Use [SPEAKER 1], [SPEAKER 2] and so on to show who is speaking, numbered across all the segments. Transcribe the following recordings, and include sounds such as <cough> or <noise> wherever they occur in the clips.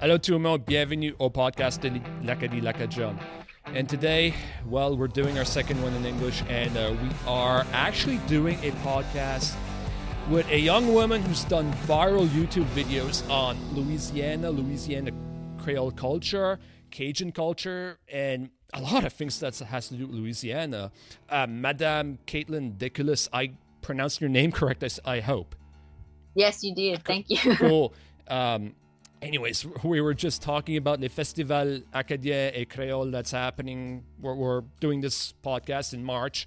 [SPEAKER 1] Hello tout le monde, bienvenue au podcast de l'Acadie L'Acadjonne. And today, well, we're doing our second one in English, and uh, we are actually doing a podcast with a young woman who's done viral YouTube videos on Louisiana, Louisiana Creole culture, Cajun culture, and a lot of things that has to do with Louisiana. Uh, Madame Katelyn Deculus, I pronounced your name correct, I, I hope.
[SPEAKER 2] Yes, you did. Thank you. <laughs>
[SPEAKER 1] cool. Um, anyways, we were just talking about the Festival Acadien et Creole that's happening. We're, we're doing this podcast in March.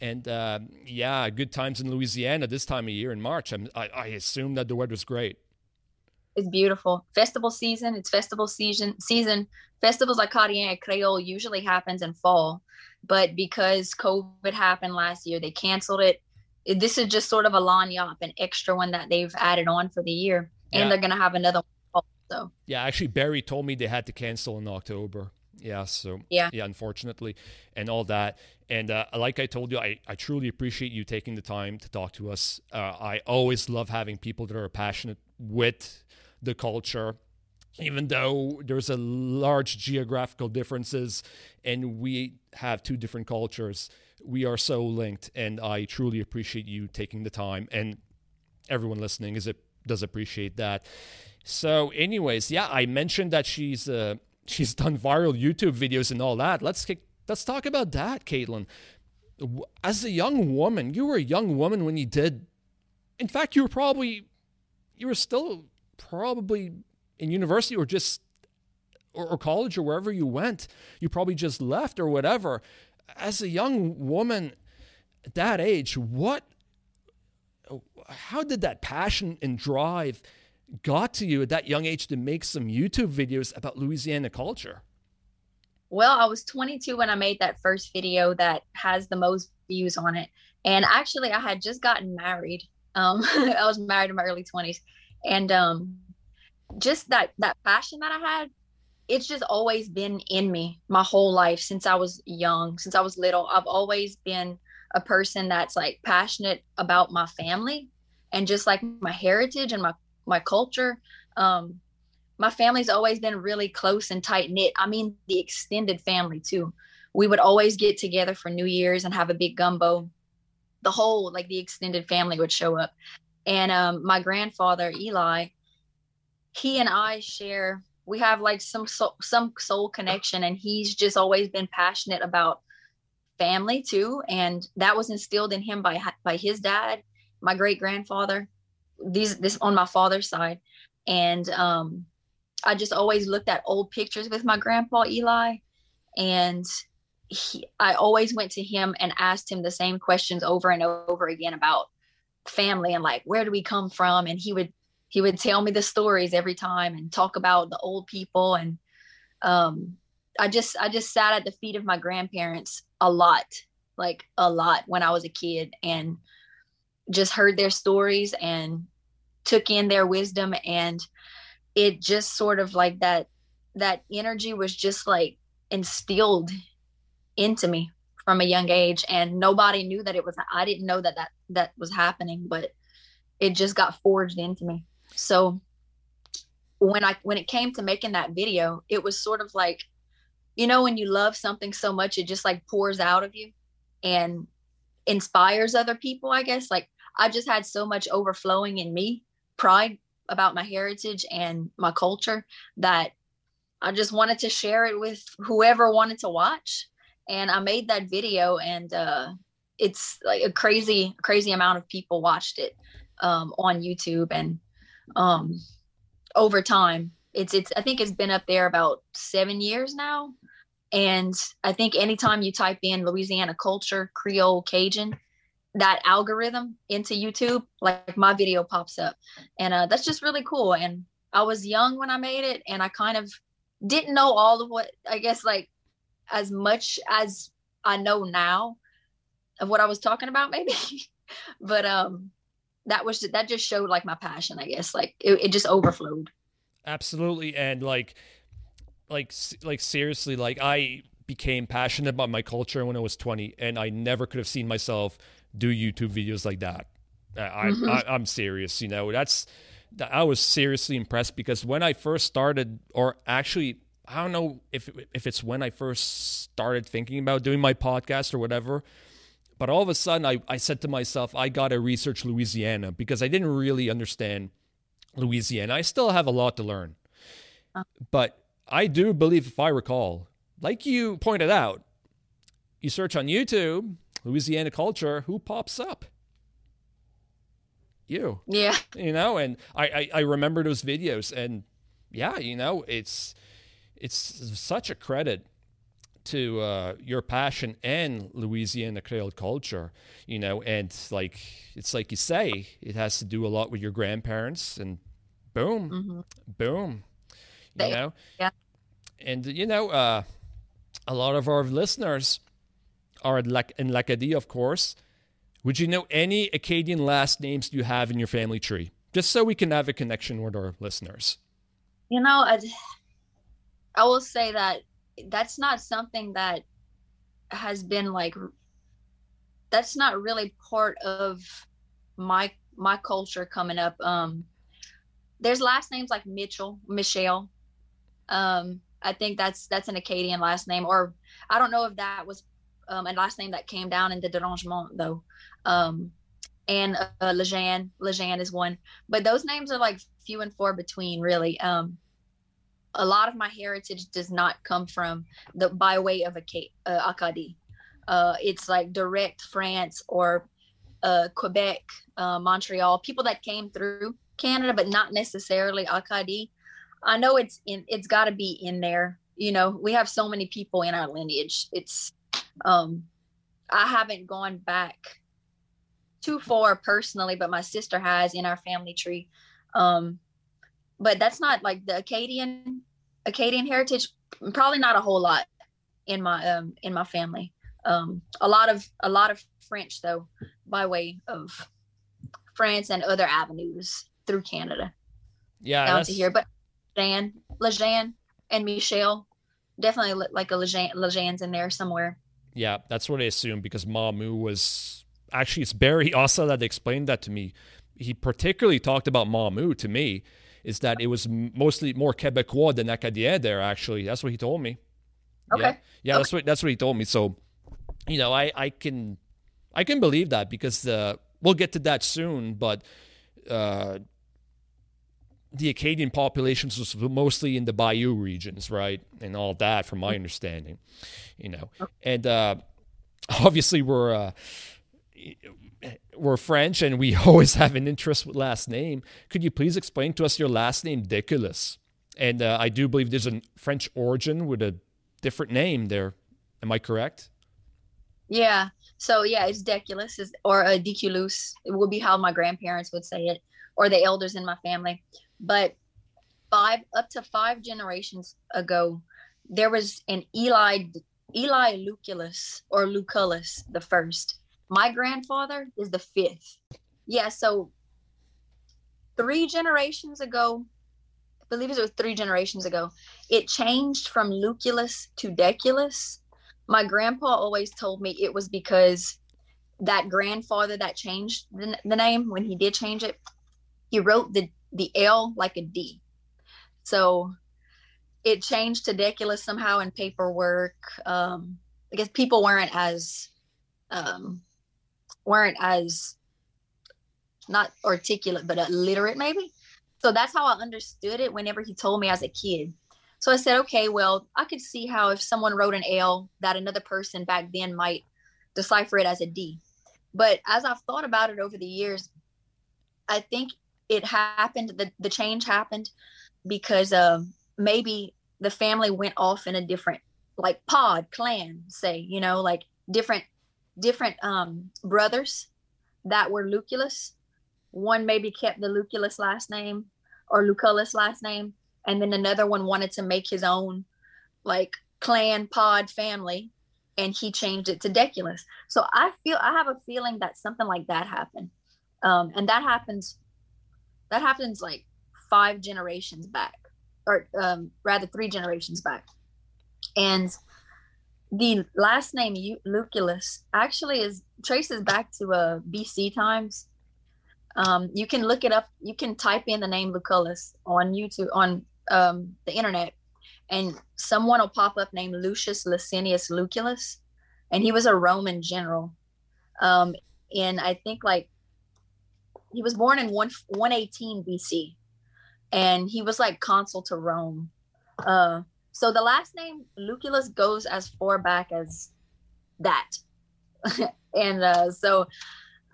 [SPEAKER 1] And uh, yeah, good times in Louisiana this time of year in March. I'm, I, I assume that the weather's great.
[SPEAKER 2] It's beautiful. Festival season. It's festival season. Season festivals like Acadien et Creole usually happens in fall, but because COVID happened last year, they canceled it. This is just sort of a lagniappe, an extra one that they've added on for the year, and yeah. they're gonna have another so
[SPEAKER 1] yeah, actually, Barry told me they had to cancel in October. Yeah, so yeah, yeah, unfortunately, and all that. And uh, like I told you, I, I truly appreciate you taking the time to talk to us. Uh, I always love having people that are passionate with the culture, even though there's a large geographical differences, and we have two different cultures. We are so linked, and I truly appreciate you taking the time, and everyone listening is it does appreciate that. So, anyways, yeah, I mentioned that she's uh, <laughs> she's done viral YouTube videos and all that. Let's kick, let's talk about that, Katelyn. As a young woman, you were a young woman when you did. In fact, you were probably you were still probably in university or just or, or college or wherever you went. You probably just left or whatever. As a young woman, at that age, what? How did that passion and drive? got to you at that young age to make some YouTube videos about Louisiana culture?
[SPEAKER 2] Well, I was 22 when I made that first video that has the most views on it. And actually, I had just gotten married. Um, <laughs> I was married in my early 20s. And um, just that that passion that I had, it's just always been in me my whole life since I was young, since I was little. I've always been a person that's like passionate about my family and just like my heritage and my my culture. Um, my family's always been really close and tight knit. I mean, the extended family too. We would always get together for New Year's and have a big gumbo. The whole, like the extended family would show up. And um, my grandfather, Eli, he and I share, we have like some soul, some soul connection, and he's just always been passionate about family too. And that was instilled in him by by his dad, my great grandfather these this on my father's side and um i just always looked at old pictures with my grandpa eli and he, i always went to him and asked him the same questions over and over again about family and like where do we come from and he would he would tell me the stories every time and talk about the old people and um i just i just sat at the feet of my grandparents a lot like a lot when i was a kid and just heard their stories and took in their wisdom. And it just sort of like that that energy was just like instilled into me from a young age. And nobody knew that it was i didn't know that that that was happening but it just got forged into me. So when i when it came to making that video it was sort of like you know when you love something so much it just like pours out of you and inspires other people i guess like i just had so much overflowing in me pride about my heritage and my culture that I just wanted to share it with whoever wanted to watch. And I made that video, and uh, it's like a crazy, crazy amount of people watched it um, on YouTube. And um, over time, it's it's I think it's been up there about seven years now. And I think anytime you type in Louisiana culture, Creole, Cajun, that algorithm into YouTube, like my video pops up. And uh, that's just really cool. And I was young when I made it, and I kind of didn't know all of what I guess like as much as I know now of what I was talking about, maybe. <laughs> but um, that was that just showed like my passion, I guess. Like it, it just overflowed.
[SPEAKER 1] Absolutely, and like, like, like seriously, like I became passionate about my culture when I was 20, and I never could have seen myself do YouTube videos like that. I, mm-hmm. I, am serious. You know, that's I was seriously impressed because when I first started, or actually, I don't know if if it's when I first started thinking about doing my podcast or whatever. But all of a sudden, I, I said to myself, I got to research Louisiana because I didn't really understand Louisiana. I still have a lot to learn. Uh. But I do believe, if I recall, like you pointed out, you search on YouTube, Louisiana culture, who pops up? You.
[SPEAKER 2] Yeah.
[SPEAKER 1] You know, and I, I, I remember those videos and yeah, you know, it's it's such a credit to uh, your passion and Louisiana Creole culture, you know, and like it's like you say, it has to do a lot with your grandparents, and boom, mm-hmm. boom, you they, know,
[SPEAKER 2] yeah,
[SPEAKER 1] and you know, uh, a lot of our listeners are in, Lac- in L'Acadie, of course. Would you know any Acadian last names you have in your family tree, just so we can have a connection with our listeners?
[SPEAKER 2] You know, I, I will say that that's not something that has been like that's not really part of my my culture coming up um there's last names like mitchell michelle um i think that's that's an acadian last name or i don't know if that was um a last name that came down in the derangement though um and uh, lejean lejean is one but those names are like few and far between really um a lot of my heritage does not come from the by way of a uh, Acadie. Uh, it's like direct France or uh, Quebec, uh, Montreal, people that came through Canada, but not necessarily Acadie. I know it's in. It's got to be in there. You know, we have so many people in our lineage. It's. Um, I haven't gone back too far personally, but my sister has in our family tree. Um, but that's not like the Acadian Acadian heritage. Probably not a whole lot in my um in my family. Um, a lot of a lot of French though, by way of France and other avenues through Canada.
[SPEAKER 1] Yeah,
[SPEAKER 2] down to here. But Lejean, and Michelle, definitely like a Lejean, Lejean's in there somewhere.
[SPEAKER 1] Yeah, that's what I assumed because Mamou was actually it's Barry also <laughs> that explained that to me. He particularly talked about Mamou to me is that it was mostly more Quebecois than Acadien there. Actually, that's what he told me.
[SPEAKER 2] Okay.
[SPEAKER 1] Yeah, yeah
[SPEAKER 2] okay.
[SPEAKER 1] that's what that's what he told me. So, you know, I I can I can believe that because uh, we'll get to that soon, but. Uh, the Acadian populations was mostly in the Bayou regions, right, and all that, from my understanding, you know. And uh, obviously, we're uh, we're French and we <laughs> always have an interest with last name. Could you please explain to us your last name, Deculus? And uh, I do believe there's a French origin with a different name there. Am I correct?
[SPEAKER 2] Yeah. So yeah, it's Deculus or a Deculus. It would be how my grandparents would say it, or the elders in my family. But five up to five generations ago, there was an Eli Eli Lucullus or Lucullus the first my grandfather is the fifth. Yeah, so three generations ago, I believe it was three generations ago, it changed from Lucullus to Deculus. My grandpa always told me it was because that grandfather that changed the, the name when he did change it, he wrote the the L like a D. So it changed to Deculus somehow in paperwork. Um, I guess people weren't as um, weren't as not articulate but illiterate maybe so that's how i understood it whenever he told me as a kid so i said okay well i could see how if someone wrote an l that another person back then might decipher it as a d but as i've thought about it over the years i think it happened the, the change happened because maybe the family went off in a different like pod clan say you know like different different um, brothers that were Lucullus. One maybe kept the Lucullus last name or Lucullus last name, and then another one wanted to make his own like clan pod family, and he changed it to Deculus. So I feel I have a feeling that something like that happened, um, and that happens. That happens like five generations back, or um, rather three generations back, and the last name Lucullus actually is traces back to uh, BC times. Um, you can look it up. You can type in the name Lucullus on YouTube on um, the internet, and someone will pop up named Lucius Licinius Lucullus, and he was a Roman general. Um, in I think like he was born in one 118 BC, and he was like consul to Rome. Uh, so the last name Lucullus goes as far back as that, <laughs> and uh, so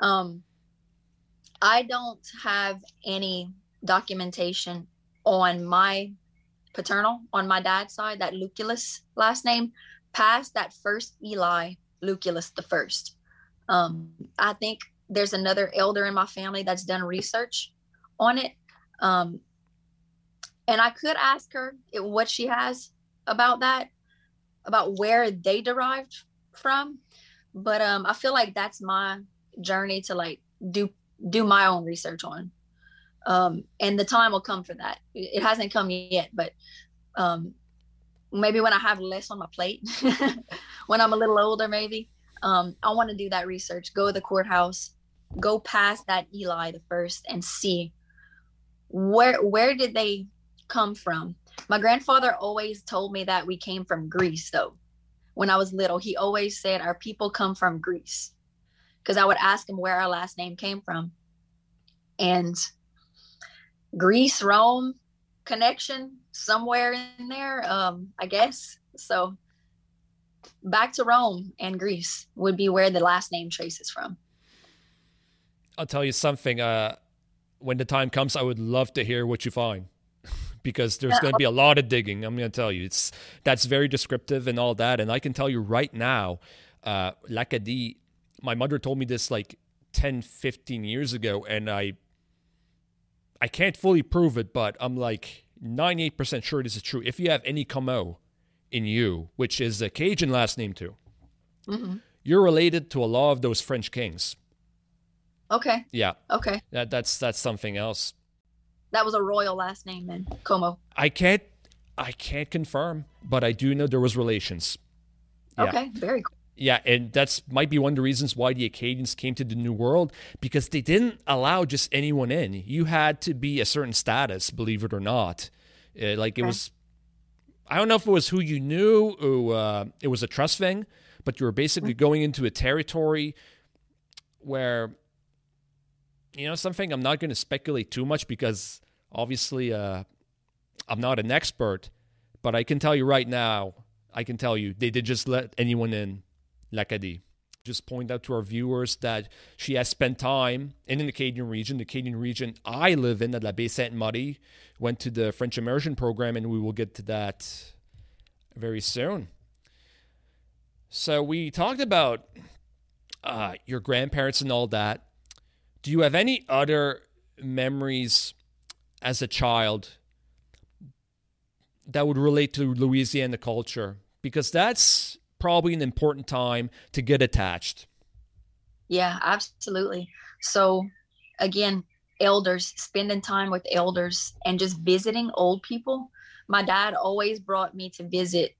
[SPEAKER 2] um, I don't have any documentation on my paternal, on my dad's side, that Lucullus last name, past that first Eli, Lucullus the first. Um, I think there's another elder in my family that's done research on it. Um, and I could ask her what she has about that, about where they derived from. But um, I feel like that's my journey to like do do my own research on. Um, and the time will come for that. It hasn't come yet, but um, maybe when I have less on my plate, <laughs> when I'm a little older, maybe um, I want to do that research. Go to the courthouse, go past that Eli the first, and see where where did they come from. My grandfather always told me that we came from Greece, though. When I was little, he always said our people come from Greece because I would ask him where our last name came from. And Greece, Rome connection somewhere in there, um, I guess. So back to Rome and Greece would be where the last name traces from.
[SPEAKER 1] I'll tell you something. Uh, when the time comes, I would love to hear what you find <laughs> because there's going to be a lot of digging. I'm going to tell you, it's that's very descriptive and all that. And I can tell you right now, uh, L'Acadie my mother told me this like 10, 15 years ago, and I I can't fully prove it, but I'm like 98% sure this is true. If you have any Comeau in you, which is a Cajun last name too, mm-hmm. you're related to a lot of those French kings.
[SPEAKER 2] Okay.
[SPEAKER 1] Yeah.
[SPEAKER 2] Okay.
[SPEAKER 1] That that's that's something else.
[SPEAKER 2] That was a royal last name then, Comeau.
[SPEAKER 1] I can't I can't confirm, but I do know there was relations.
[SPEAKER 2] Yeah. Okay, very cool.
[SPEAKER 1] Yeah, and that's might be one of the reasons why the Acadians came to the New World because they didn't allow just anyone in. You had to be a certain status, believe it or not. Uh, like it okay. was, I don't know if it was who you knew or uh, it was a trust thing, but you were basically mm-hmm. going into a territory where, you know, something I'm not going to speculate too much because obviously uh, I'm not an expert, but I can tell you right now, I can tell you they did just let anyone in L'Acadie. Just point out to our viewers that she has spent time in the Acadian region, the Acadian region I live in at La Baie Sainte Marie, went to the French immersion program, and we will get to that very soon. So we talked about uh, your grandparents and all that. Do you have any other memories as a child that would relate to Louisiana culture? Because that's probably an important time to get attached.
[SPEAKER 2] Yeah, absolutely. So, again, elders, spending time with elders and just visiting old people. My dad always brought me to visit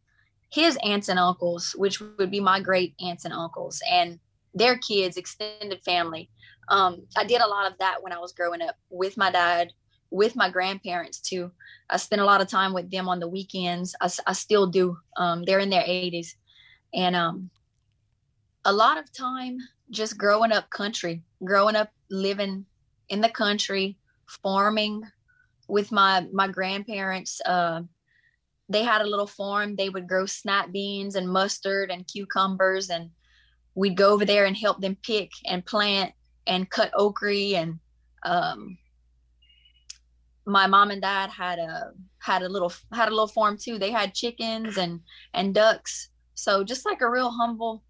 [SPEAKER 2] his aunts and uncles, which would be my great aunts and uncles, and their kids, extended family. Um, I did a lot of that when I was growing up with my dad, with my grandparents too. I spent a lot of time with them on the weekends. I, I still do. Um, they're in their 80s and um a lot of time just growing up country growing up living in the country farming with my my grandparents uh they had a little farm they would grow snap beans and mustard and cucumbers and we'd go over there and help them pick and plant and cut okra and um my mom and dad had a had a little had a little farm too they had chickens and and ducks so just like a real humble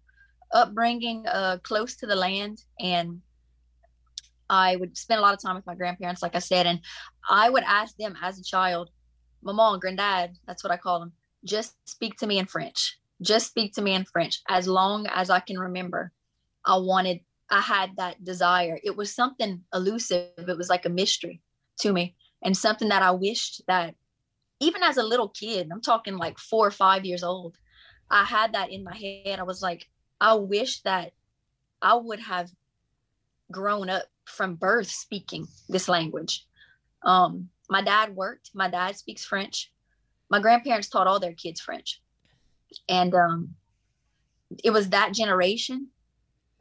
[SPEAKER 2] upbringing, uh, close to the land. And I would spend a lot of time with my grandparents, like I said, and I would ask them as a child, Mama and Granddad, that's what I call them, just speak to me in French. Just speak to me in French as long as I can remember. I wanted, I had that desire. It was something elusive. It was like a mystery to me and something that I wished that even as a little kid, I'm talking like four or five years old, I had that in my head. I was like, I wish that I would have grown up from birth speaking this language. Um, my dad worked. My dad speaks French. My grandparents taught all their kids French, and um, it was that generation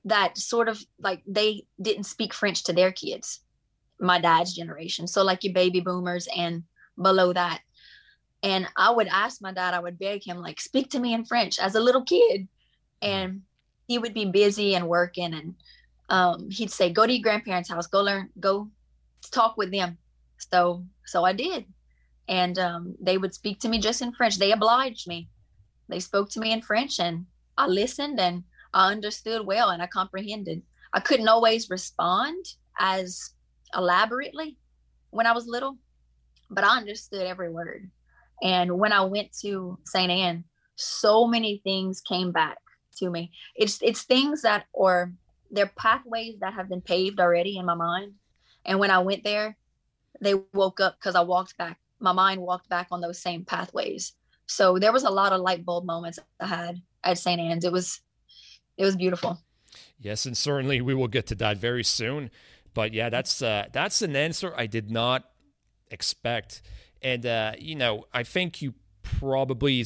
[SPEAKER 2] that sort of like they didn't speak French to their kids. My dad's generation, so like your baby boomers and below that. And I would ask my dad, I would beg him, like, speak to me in French as a little kid. And he would be busy and working and um, he'd say, "Go to your grandparents' house. Go learn. Go talk with them." So, so I did, and um, they would speak to me just in French. They obliged me. They spoke to me in French, and I listened and I understood well and I comprehended. I couldn't always respond as elaborately when I was little, but I understood every word. And when I went to St. Anne, so many things came back to me. It's it's things that or they're pathways that have been paved already in my mind. And when I went there, they woke up because I walked back. My mind walked back on those same pathways. So there was a lot of light bulb moments I had at St. Anne's. It was it was beautiful.
[SPEAKER 1] Yes, and certainly we will get to that very soon. But yeah, that's uh, that's an answer I did not expect. And uh, you know, I think you probably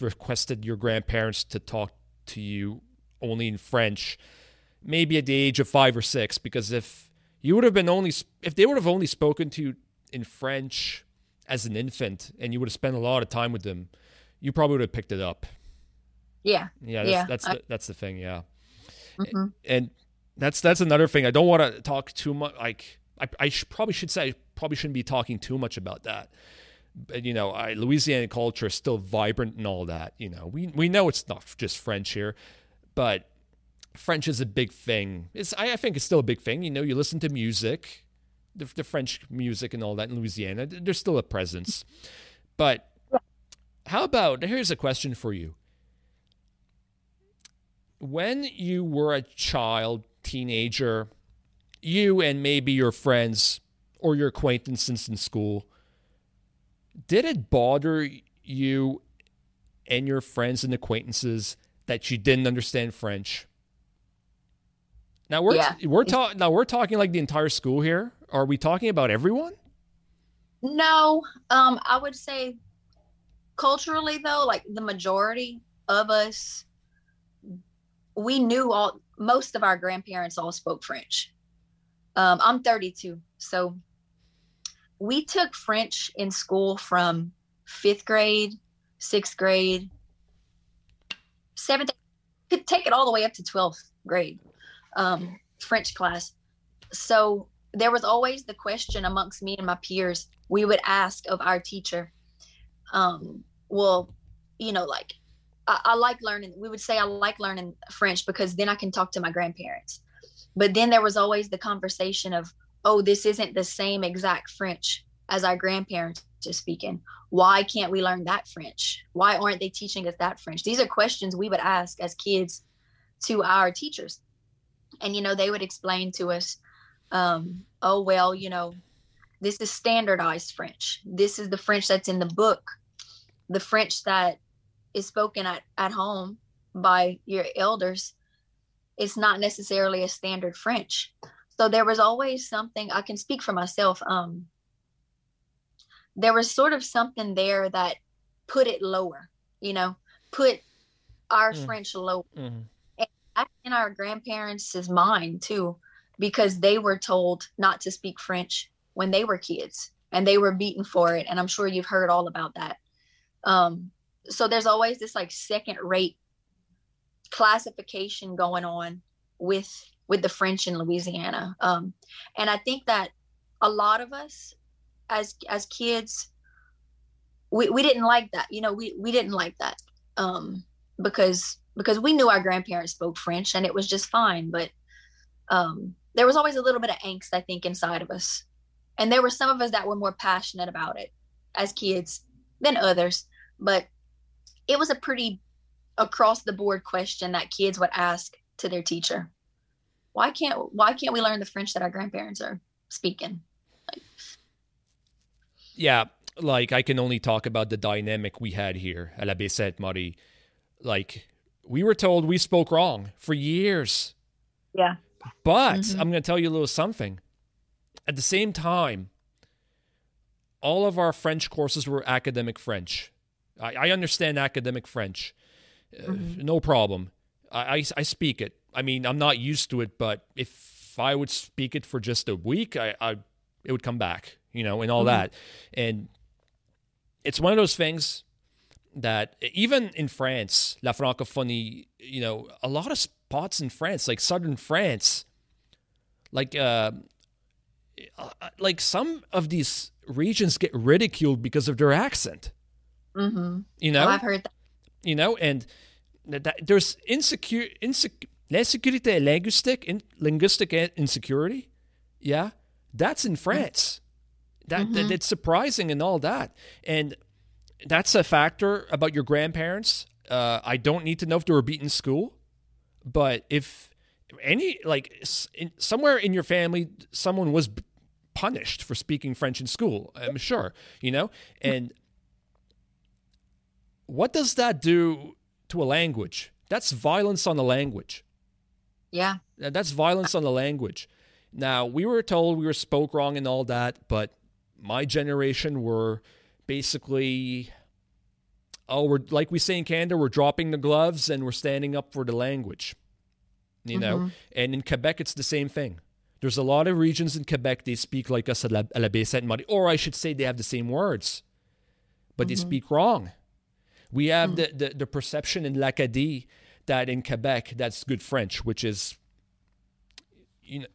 [SPEAKER 1] requested your grandparents to talk to you only in French maybe at the age of five or six, because if you would have been only if they would have only spoken to you in French as an infant and you would have spent a lot of time with them, you probably would have picked it up.
[SPEAKER 2] Yeah,
[SPEAKER 1] yeah, that's yeah. that's, I, the, that's the thing. Yeah, mm-hmm. and that's that's another thing. I don't want to talk too much. Like I, I sh- probably should say I probably shouldn't be talking too much about that. But, you know, I, Louisiana culture is still vibrant and all that. You know, we we know it's not just French here, but French is a big thing. It's, I, I, think it's still a big thing. You know, you listen to music, the, the French music and all that in Louisiana, there's still a presence. But how about here's a question for you. When you were a child, teenager, you and maybe your friends or your acquaintances in school, did it bother you and your friends and acquaintances that you didn't understand French? Now we're yeah. we're talking now we're talking like the entire school here. Are we talking about everyone?
[SPEAKER 2] No, um, I would say culturally though, like the majority of us, we knew all most of our grandparents all spoke French. Um, I'm 32, so we took French in school from fifth grade, sixth grade, seventh. Could take it all the way up to 12th grade um, French class. So there was always the question amongst me and my peers. We would ask of our teacher, um, well, you know, like I, I like learning. We would say I like learning French because then I can talk to my grandparents. But then there was always the conversation of, oh, this isn't the same exact French as our grandparents are speaking. Why can't we learn that French? Why aren't they teaching us that French? These are questions we would ask as kids to our teachers and you know they would explain to us um, oh well you know this is standardized french. This is the french that's in the book. The french that is spoken at, at home by your elders it's not necessarily a standard french. So there was always something i can speak for myself um there was sort of something there that put it lower you know put our mm. french lower. Mm-hmm. In our grandparents' mind too, because they were told not to speak French when they were kids and they were beaten for it. And I'm sure you've heard all about that. Um, so there's always this like second rate classification going on with with the French in Louisiana. Um, and I think that a lot of us as as kids we, we didn't like that. You know, we, we didn't like that. Um, because because we knew our grandparents spoke French and it was just fine. But um, there was always a little bit of angst, I think, inside of us. And there were some of us that were more passionate about it as kids than others. But it was a pretty across the board question that kids would ask to their teacher. Why can't why can't we learn the French that our grandparents are speaking? Like,
[SPEAKER 1] yeah, like I can only talk about the dynamic we had here at La Baie Marie. Like we were told we spoke wrong for years.
[SPEAKER 2] Yeah.
[SPEAKER 1] But mm-hmm. I'm going to tell you a little something. At the same time, all of our French courses were academic French. I, I understand academic French, uh, mm-hmm. no problem. I, I, I speak it. I mean, I'm not used to it, but if I would speak it for just a week, I, I it would come back, you know, and all mm-hmm. that. And it's one of those things that even in France, la francophonie, you know, a lot of spots in France, like southern France, like uh, uh, like some of these regions get ridiculed because of their accent.
[SPEAKER 2] Mm-hmm.
[SPEAKER 1] You know,
[SPEAKER 2] oh, I've heard that.
[SPEAKER 1] You know, and that, there's insecure, insecure, l'insécurité linguistique, in, linguistic insecurity. Yeah, that's in France. That, mm-hmm. that that's surprising and all that, and that's a factor about your grandparents. Uh, I don't need to know if they were beaten in school, but if any like in, somewhere in your family someone was punished for speaking French in school, I'm sure, you know, and what does that do to a language? That's violence on the language.
[SPEAKER 2] Yeah.
[SPEAKER 1] That's violence on the language. Now, we were told we were spoke wrong and all that, but my generation were basically oh, we're like we say in Canada, we're dropping the gloves and we're standing up for the language. You know, mm-hmm. and in Quebec, it's the same thing. There's a lot of regions in Quebec they speak like us at La, at La Baie Sainte Marie, or I should say they have the same words, but mm-hmm. they speak wrong. We have mm. the, the, the perception in l'Acadie that in Quebec that's good French, which is, you know,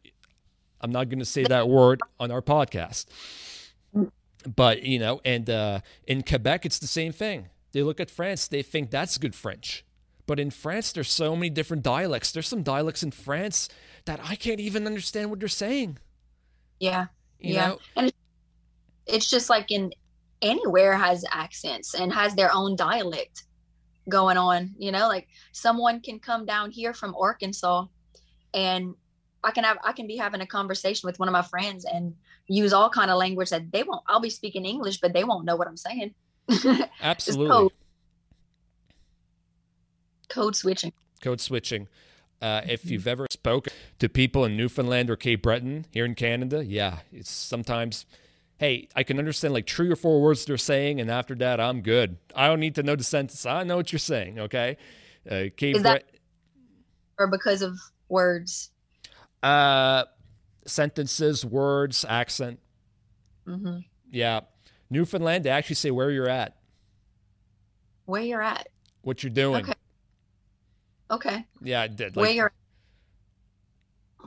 [SPEAKER 1] I'm not going to say that word on our podcast, but you know, and uh, in Quebec it's the same thing. They look at France, they think that's good French. But in France, there's so many different dialects. There's some dialects in France that I can't even understand what they're saying.
[SPEAKER 2] Yeah. You yeah. Know? And it's just like in anywhere has accents and has their own dialect going on you know like someone can come down here from arkansas and i can have i can be having a conversation with one of my friends and use all kind of language that they won't i'll be speaking english but they won't know what i'm saying <laughs>
[SPEAKER 1] absolutely code.
[SPEAKER 2] code switching
[SPEAKER 1] code switching uh, if you've ever spoken to people in Newfoundland or Cape Breton here in Canada, yeah, it's sometimes hey, I can understand like three or four words they're saying, and after that, I'm good. I don't need to know the sentence. I know what you're saying. Okay. Uh, Cape
[SPEAKER 2] Is that or because of words?
[SPEAKER 1] Uh, sentences, words, accent.
[SPEAKER 2] Mm-hmm.
[SPEAKER 1] Yeah. Newfoundland, they actually say where you're at.
[SPEAKER 2] Where you're at.
[SPEAKER 1] What you're doing.
[SPEAKER 2] Okay. Okay.
[SPEAKER 1] Yeah, I did.
[SPEAKER 2] Like, where you're.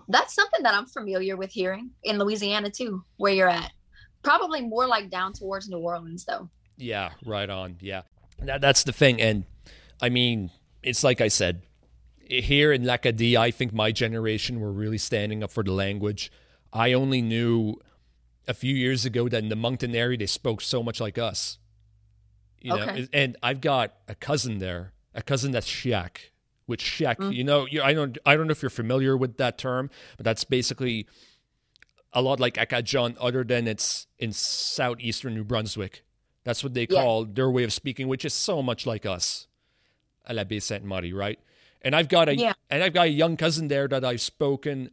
[SPEAKER 2] That's something that I'm familiar with hearing in Louisiana too. Where you're at. Probably more like down towards New Orleans, though.
[SPEAKER 1] Yeah, right on. Yeah, that, that's the thing. And I mean, it's like I said, here in L'Acadie, I think my generation were really standing up for the language. I only knew a few years ago that in the Moncton area they spoke so much like us. You okay. know, and I've got a cousin there, a cousin that's Chiac, which Chiac, mm. you know, you, I don't, I don't know if you're familiar with that term, but that's basically a lot like Acadjonne, other than it's in southeastern New Brunswick. That's what they call yeah. their way of speaking, which is so much like us, à la Baie Sainte Marie, right? And I've got a yeah. and I've got a young cousin there that I've spoken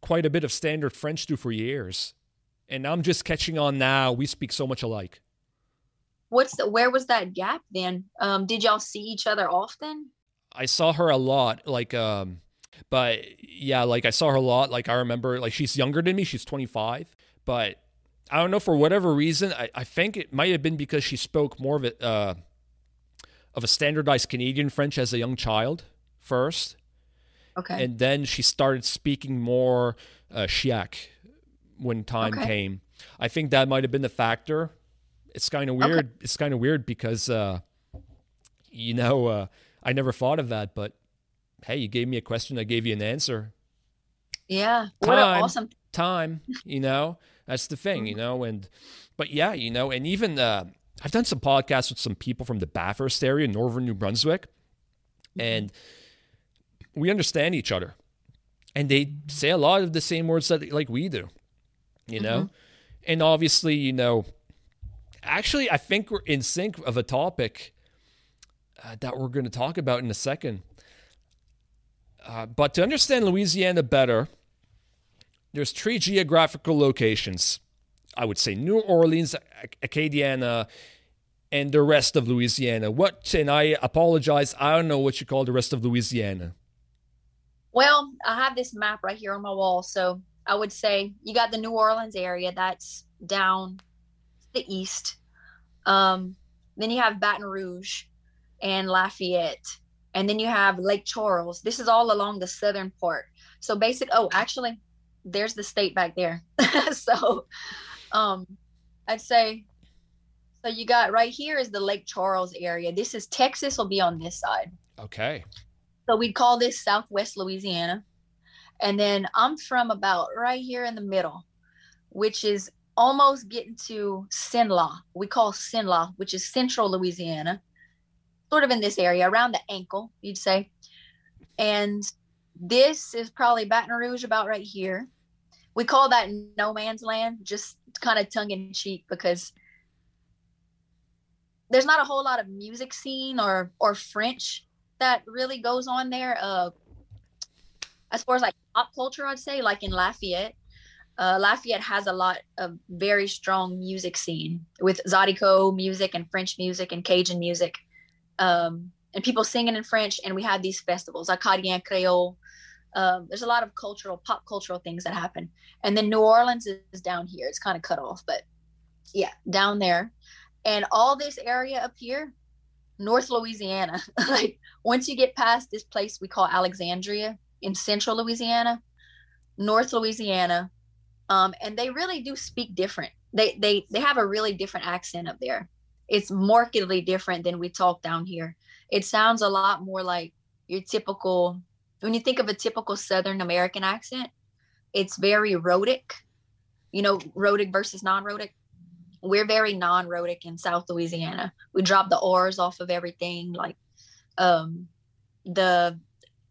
[SPEAKER 1] quite a bit of standard French to for years, and I'm just catching on now. We speak so much alike.
[SPEAKER 2] What's the, where was that gap then? Um, did y'all see each other often?
[SPEAKER 1] I saw her a lot, like um, but yeah, like I saw her a lot. Like I remember, like she's younger than me. She's 25, but I don't know for whatever reason. I, I think it might have been because she spoke more of it uh, of a standardized Canadian French as a young child first.
[SPEAKER 2] Okay.
[SPEAKER 1] And then she started speaking more uh, Chiac when time okay. came. I think that might have been the factor. It's kind of weird. Okay. It's kind of weird because, uh, you know, uh, I never thought of that, but hey, you gave me a question, I gave you an answer.
[SPEAKER 2] Yeah. What time, awesome
[SPEAKER 1] time, you know. That's the thing, you mm-hmm. know, and but yeah, you know, and even uh, I've done some podcasts with some people from the Bathurst area, northern New Brunswick, mm-hmm. and we understand each other. And they say a lot of the same words that like we do, you know? Mm-hmm. And obviously, you know, actually I think we're in sync of a topic uh, that we're going to talk about in a second Uh, but to understand Louisiana better, there's three geographical locations. I would say New Orleans, Acadiana, and the rest of Louisiana. What, and I apologize, I don't know what you call the rest of Louisiana.
[SPEAKER 2] Well, I have this map right here on my wall. So I would say you got the New Orleans area that's down the east. Um, then you have Baton Rouge and Lafayette. And then you have Lake Charles. This is all along the southern part. So basic oh, actually, there's the state back there. <laughs> so um I'd say so you got right here is the Lake Charles area. This is Texas will be on this side.
[SPEAKER 1] Okay.
[SPEAKER 2] So we'd call this Southwest Louisiana. And then I'm from about right here in the middle, which is almost getting to Cenla. We call Cenla, which is central Louisiana, sort of in this area, around the ankle, you'd say. And this is probably Baton Rouge about right here. We call that no man's land, just kind of tongue in cheek because there's not a whole lot of music scene or or French that really goes on there. Uh, as far as like pop culture, I'd say like in Lafayette, uh, Lafayette has a lot of very strong music scene with Zydeco music and French music and Cajun music, um, and people singing in French. And we have these festivals, Acadien Creole. Um, there's a lot of cultural, pop cultural things that happen. And then New Orleans is down here. It's kind of cut off, but yeah, down there. And all this area up here, North Louisiana, <laughs> like once you get past this place we call Alexandria in central Louisiana, North Louisiana, um, and they really do speak different. They they they have a really different accent up there. It's markedly different than we talk down here. It sounds a lot more like your typical. When you think of a typical Southern American accent, it's very rhotic. You know, rhotic versus non-rhotic. We're very non-rhotic in South Louisiana. We drop the R's off of everything, like um, the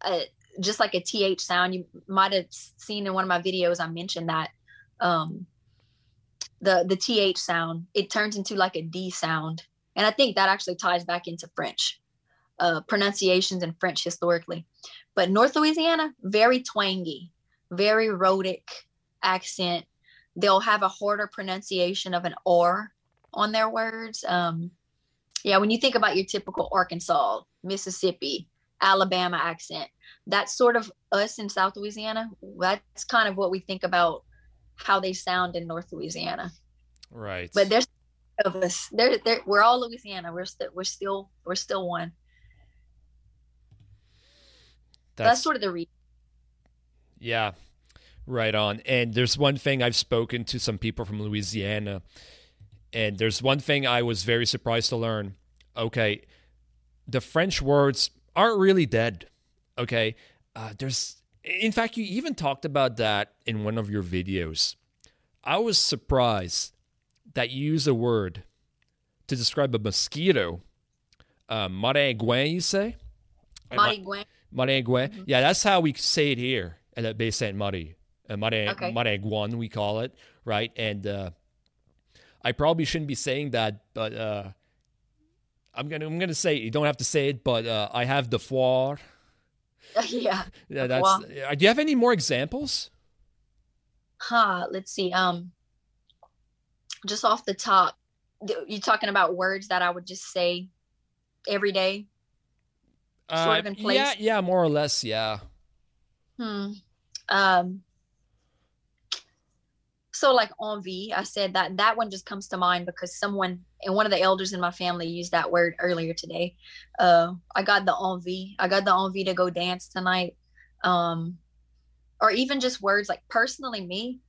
[SPEAKER 2] uh, just like a th sound. You might have seen in one of my videos. I mentioned that um, the the th sound it turns into like a d sound and i think that actually ties back into french uh, pronunciations in french historically but north louisiana very twangy very rhotic accent they'll have a harder pronunciation of an r on their words um, yeah when you think about your typical arkansas mississippi alabama accent that's sort of us in south louisiana that's kind of what we think about how they sound in North Louisiana.
[SPEAKER 1] Right.
[SPEAKER 2] But there's of us. There, there. We're all Louisiana. We're still, we're still, we're still one. That's, that's sort of the reason.
[SPEAKER 1] Yeah, right on. And there's one thing I've spoken to some people from Louisiana, and there's one thing I was very surprised to learn. Okay, the French words aren't really dead. Okay, uh, there's in fact, you even talked about that in one of your videos. I was surprised that you use a word to describe a mosquito. Uh, maringouin, you say?
[SPEAKER 2] Maringouin.
[SPEAKER 1] Maringouin. Mm-hmm. Yeah, that's how we say it here at Baie Sainte Marie. Uh, okay. we call it, right? And uh, I probably shouldn't be saying that, but uh, I'm gonna I'm gonna say you don't have to say it, but uh, I have the foire <laughs>
[SPEAKER 2] yeah.
[SPEAKER 1] Yeah, that's. Do you have any more examples?
[SPEAKER 2] Huh. Let's see. Um, just off the top, you talking about words that I would just say every day,
[SPEAKER 1] uh, sort of in place. Yeah, yeah, more or less. Yeah.
[SPEAKER 2] Hmm. Um. So like envie, I said that that one just comes to mind because someone and one of the elders in my family used that word earlier today. Uh, I got the envie. I got the envie to go dance tonight. Um, or even just words like personally me,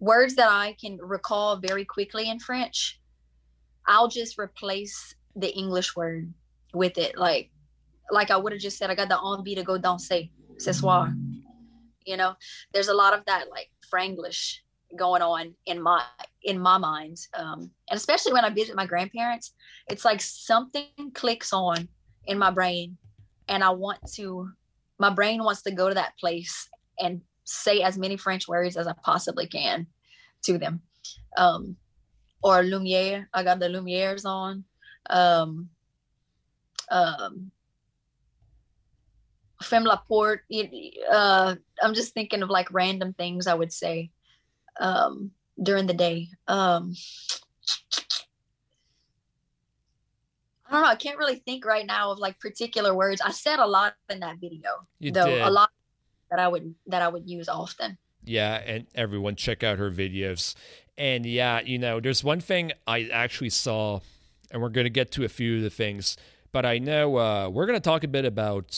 [SPEAKER 2] words that I can recall very quickly in French, I'll just replace the English word with it. Like, like I would have just said, I got the envie to go danser ce soir. You know, there's a lot of that like Franglish going on in my in my mind um, and especially when i visit my grandparents it's like something clicks on in my brain and i want to my brain wants to go to that place and say as many french words as i possibly can to them um, or lumiere i got the lumieres on um, um, Femme la porte. Uh, I'm just thinking of like random things I would say um, during the day. Um, I don't know. I can't really think right now of like particular words. I said a lot in that video, you though. Did. A lot that I would that I would use often.
[SPEAKER 1] Yeah, and everyone check out her videos. And yeah, you know, there's one thing I actually saw, and we're going to get to a few of the things, but I know uh, we're going to talk a bit about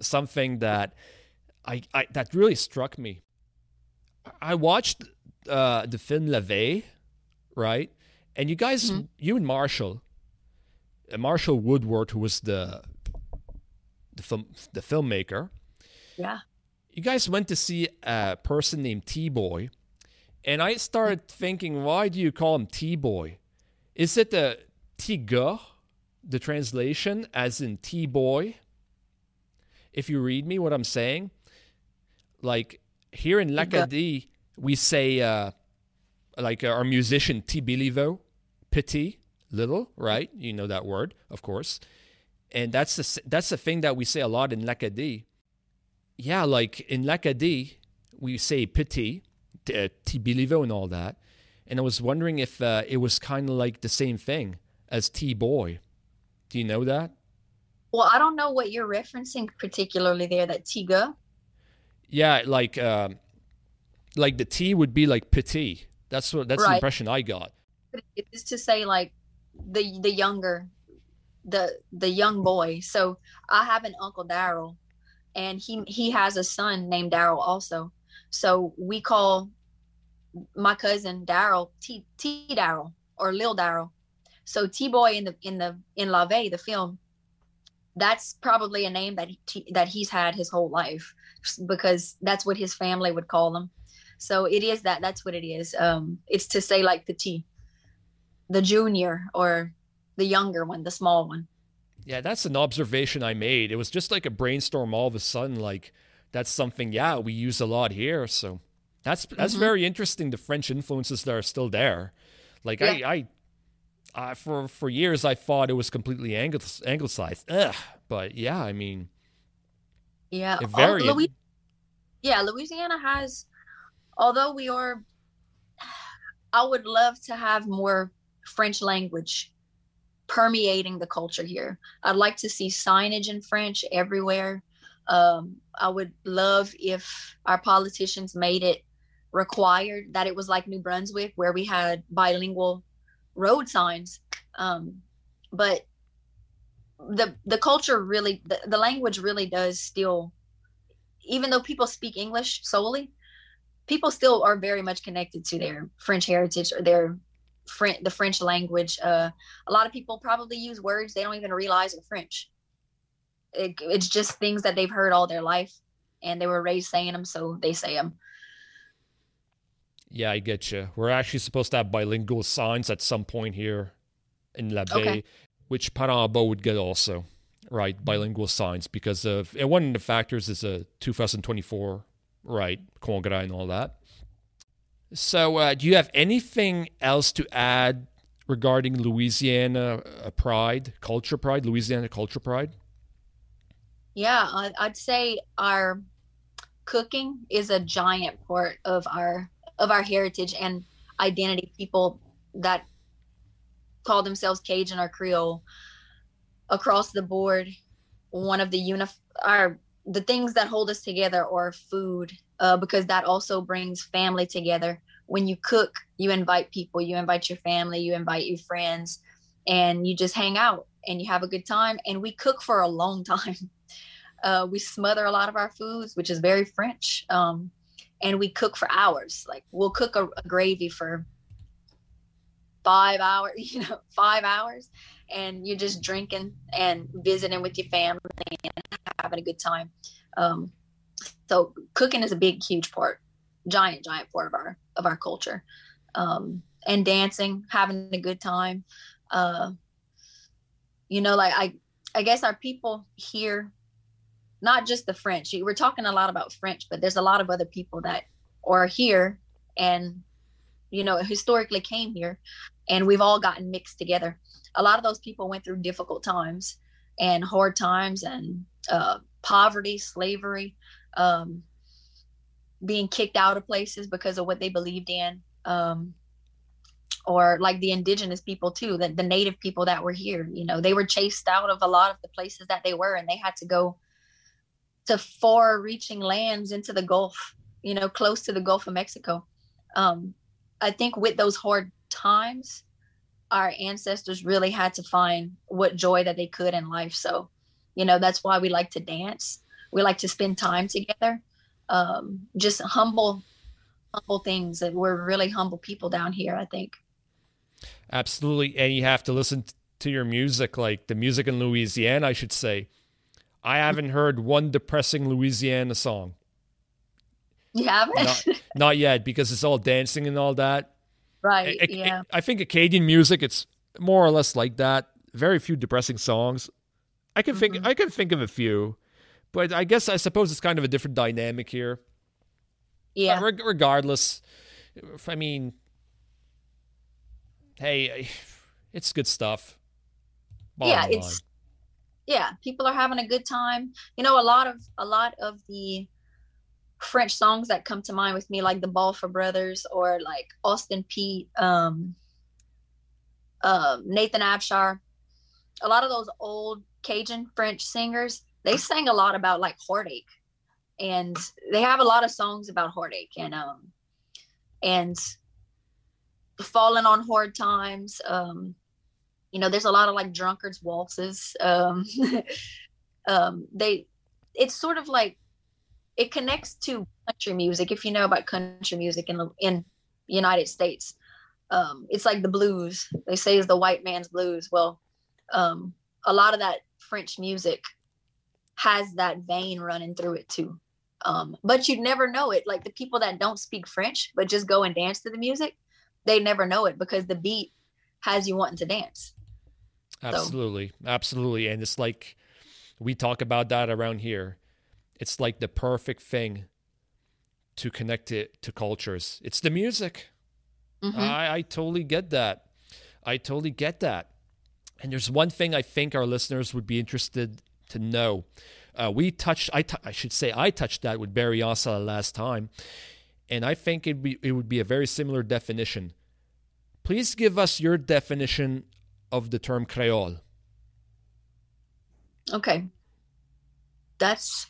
[SPEAKER 1] something that I, I that really struck me. I watched uh, the film La Veille, right? And you guys, mm-hmm. you and Marshall, uh, Marshall Woodward, who was the the film the filmmaker.
[SPEAKER 2] Yeah.
[SPEAKER 1] You guys went to see a person named T Boy, and I started thinking, why do you call him T Boy? Is it the Tiga, the translation, as in T Boy? If you read me what I'm saying, like here in L'Acadie, we say uh, like uh, our musician T Belliveau, petit, little, right? You know that word, of course. And that's the that's the thing that we say a lot in L'Acadie. Yeah, like in L'Acadie, we say petit, uh, T Belliveau and all that. And I was wondering if uh, it was kind of like the same thing as T Boy. Do you know that?
[SPEAKER 2] Well, I don't know what you're referencing particularly there. That Tiga.
[SPEAKER 1] Yeah, like um, like the T would be like petit. That's what that's right. the impression I got.
[SPEAKER 2] It is to say like the the younger, the the young boy. So I have an uncle Daryl, and he he has a son named Daryl also. So we call my cousin Daryl T T Daryl or Lil Daryl. So T Boy in the in the in La Veille, the film, that's probably a name that he, that he's had his whole life because that's what his family would call them. So it is that. That's what it is. Um, it's to say like the T, the junior or the younger one, the small one.
[SPEAKER 1] Yeah, that's an observation I made. It was just like a brainstorm all of a sudden. Like that's something. Yeah, we use a lot here. So that's that's mm-hmm. very interesting. The French influences that are still there. Like yeah. I, I uh, for for years I thought it was completely anglicized. Ugh. But yeah, I mean,
[SPEAKER 2] yeah, very. Louis- yeah, Louisiana has although we are <sighs> i would love to have more french language permeating the culture here. I'd like to see signage in french everywhere. Um, i would love if our politicians made it required that it was like new brunswick where we had bilingual road signs. Um, but the the culture really the, the language really does still even though people speak english solely people still are very much connected to their French heritage or their French, the French language. Uh, a lot of people probably use words they don't even realize are French. It, it's just things that they've heard all their life, and they were raised saying them, so they say them.
[SPEAKER 1] Yeah, I get you. We're actually supposed to have bilingual signs at some point here in La okay. Which Parambo would get also, right? Bilingual signs because of and one of the factors is a 2024 right, Congrès and all that. So, uh, do you have anything else to add regarding Louisiana uh, pride, culture pride, Louisiana culture pride?
[SPEAKER 2] Yeah, I'd say our cooking is a giant part of our of our heritage and identity. People that call themselves Cajun or Creole across the board, one of the unif our the things that hold us together are food uh, because that also brings family together. When you cook you invite people you invite your family you invite your friends and you just hang out and you have a good time. And we cook for a long <laughs> time. Uh, we smother a lot of our foods which is very french um, and we cook for hours. Like we'll cook a, a gravy for five hours <laughs> you know five hours and you're just drinking and visiting with your family and having a good time. Um, so cooking is a big, huge part, giant, giant part of our of our culture. Um, and dancing, having a good time. Uh, you know, like I, I guess our people here, not just the French. We're talking a lot about French, but there's a lot of other people that are here and you know historically came here and we've all gotten mixed together a lot of those people went through difficult times and hard times and uh, poverty, slavery, um, being kicked out of places because of what they believed in. Um, or like the indigenous people too, the, the native people that were here, you know, they were chased out of a lot of the places that they were and they had to go to far reaching lands into the Gulf, you know, close to the Gulf of Mexico. Um, I think with those hard times, our ancestors really had to find what joy that they could in life. So, you know, that's why we like to dance. We like to spend time together. Um, just humble, humble things. That we're really humble people down here, I think.
[SPEAKER 1] Absolutely. And you have to listen to your music, like the music in Louisiana, I should say. I haven't heard one depressing Louisiana song.
[SPEAKER 2] You haven't?
[SPEAKER 1] Not, not yet, because it's all dancing and all that.
[SPEAKER 2] Right. A, yeah.
[SPEAKER 1] I think Acadian music, it's more or less like that. Very few depressing songs. I can mm-hmm. think I can think of a few, but I guess I suppose it's kind of a different dynamic here.
[SPEAKER 2] Yeah.
[SPEAKER 1] Re- regardless, I mean, hey, <sighs> it's good stuff.
[SPEAKER 2] yeah, it's yeah. People are having a good time. You know, a lot of a lot of the French songs that come to mind with me, like the Balfa Brothers or like Austin Pitre, um, uh, Nathan Abshire. A lot of those old Cajun French singers, they sang a lot about like heartache, and they have a lot of songs about heartache and um, and falling on hard times. Um, you know, there's a lot of like drunkards waltzes. Um, <laughs> um, they, it's sort of like it connects to country music. If you know about country music in the in United States, um, it's like the blues. They say is the white man's blues. Well, um, a lot of that French music has that vein running through it too. Um, but you'd never know it. Like the people that don't speak French but just go and dance to the music, they never know it because the beat has you wanting to dance.
[SPEAKER 1] Absolutely, so. absolutely, and it's like we talk about that around here it's like the perfect thing to connect it to cultures. It's the music. Mm-hmm. I, I totally get that. I totally get that. And there's one thing I think our listeners would be interested to know. Uh, we touched, I, t- I should say, I touched that with Barry Ancelet last time, and I think it be it would be a very similar definition. Please give us your definition of the term Creole.
[SPEAKER 2] Okay, that's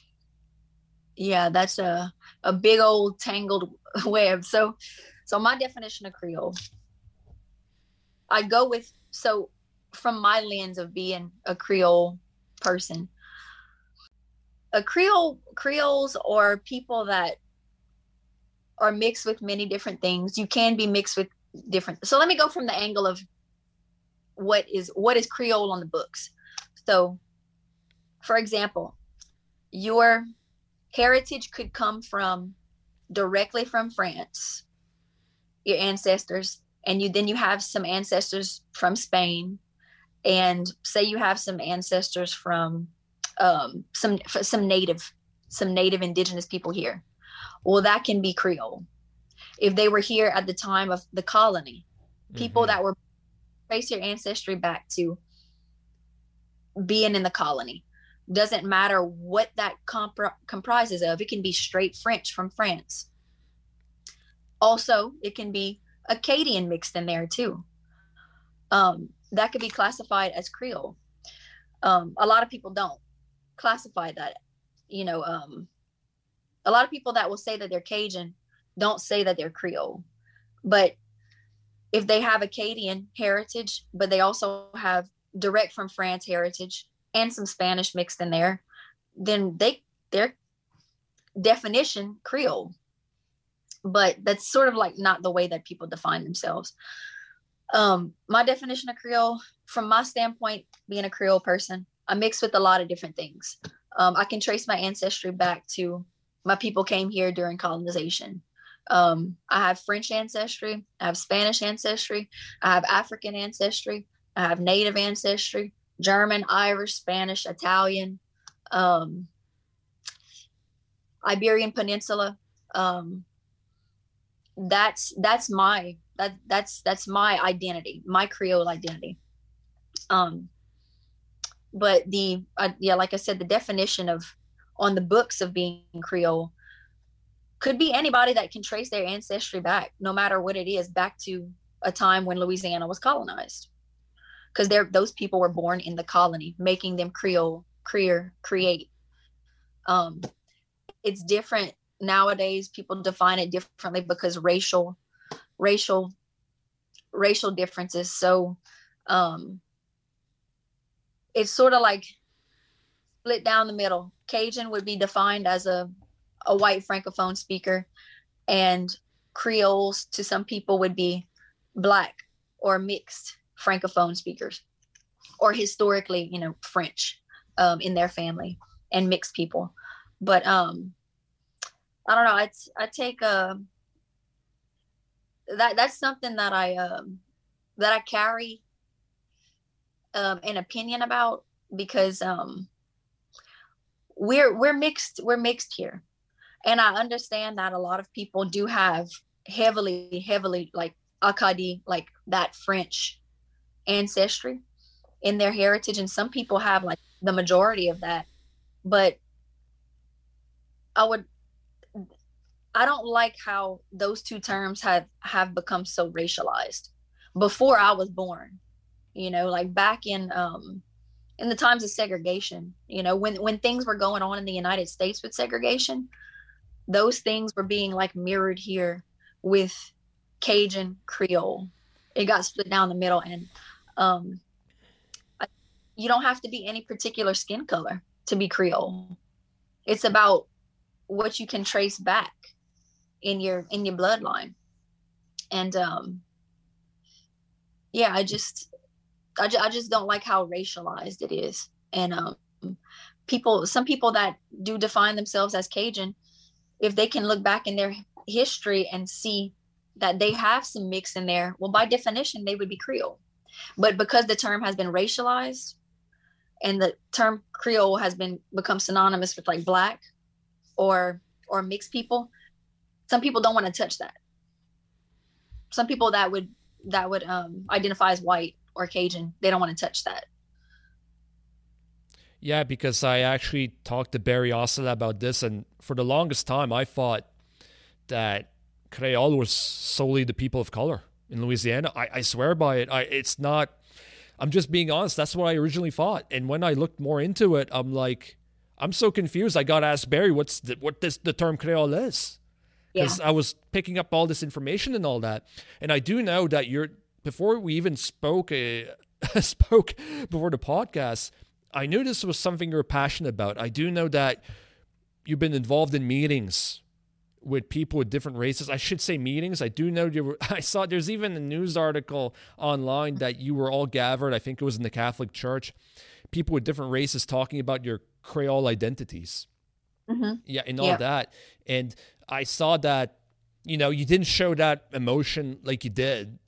[SPEAKER 2] yeah, that's a a big old tangled <laughs> web. So, so my definition of Creole, I go with so from my lens of being a Creole person. A Creole Creoles or people that are mixed with many different things. You can be mixed with different. So let me go from the angle of what is what is Creole on the books. So, for example, your heritage could come from directly from France, your ancestors, and you then you have some ancestors from Spain, and say you have some ancestors from um, some some native some native indigenous people here. Well, that can be Creole. If they were here at the time of the colony, people mm-hmm. that were trace your ancestry back to being in the colony doesn't matter what that comp- comprises of. It can be straight French from France. Also, it can be Acadian mixed in there too. Um, that could be classified as Creole. Um, a lot of people don't classify that. You know, um, a lot of people that will say that they're Cajun don't say that they're Creole. But if they have Acadian heritage, but they also have direct from France heritage, and some Spanish mixed in there, then they their definition Creole. But that's sort of like not the way that people define themselves. Um, my definition of Creole, from my standpoint, being a Creole person, I mix with a lot of different things. Um, I can trace my ancestry back to my people came here during colonization. Um, I have French ancestry, I have Spanish ancestry, I have African ancestry, I have Native ancestry, German, Irish, Spanish, Italian, um, Iberian Peninsula. Um, that's that's my that that's that's my identity, my Creole identity. Um, but the uh, yeah like i said the definition of on the books of being creole could be anybody that can trace their ancestry back no matter what it is back to a time when louisiana was colonized because they're those people were born in the colony making them creole creer create. Um it's different nowadays people define it differently because racial racial racial differences. So um it's sort of like split down the middle. Cajun would be defined as a a white francophone speaker and creoles to some people would be black or mixed francophone speakers or historically you know french um, in their family and mixed people. But um i don't know i, I take a uh, that that's something that i um that i carry um an opinion about because um we're we're mixed we're mixed here. And i understand that a lot of people do have heavily heavily like acadi like that french ancestry in their heritage and some people have like the majority of that. But i would i don't like how those two terms have have become so racialized. Before i was born you know like back in um in the times of segregation you know when when things were going on in the united states with segregation those things were being like mirrored here with cajun creole. It got split down the middle and um, you don't have to be any particular skin color to be Creole. It's about what you can trace back in your in your bloodline, and um, yeah, I just I, I just don't like how racialized it is, and um, people some people that do define themselves as Cajun, if they can look back in their history and see that they have some mix in there, well, by definition, they would be Creole. But because the term has been racialized and the term Creole has been become synonymous with like black or or mixed people, some people don't want to touch that. Some people that would that would um, identify as white or Cajun, they don't want to touch that.
[SPEAKER 1] Yeah, because I actually talked to Barry Ancelet about this, and for the longest time, I thought that Creole was solely the people of color in Louisiana. I, I swear by it. I it's not. I'm just being honest. That's what I originally thought. And when I looked more into it, I'm like, I'm so confused. I got to ask Barry what's the, what this the term Creole is because yeah. I was picking up all this information and all that. And I do know that you're before we even spoke uh, <laughs> spoke before the podcast. I knew this was something you're passionate about. I do know that you've been involved in meetings with people with different races. I should say meetings. I do know you were, <laughs> I saw there's even a news article online that you were all gathered. I think it was in the Catholic Church. People with different races talking about your Creole identities. Mm-hmm. Yeah, and all yeah. that. And I saw that, you know, you didn't show that emotion like you did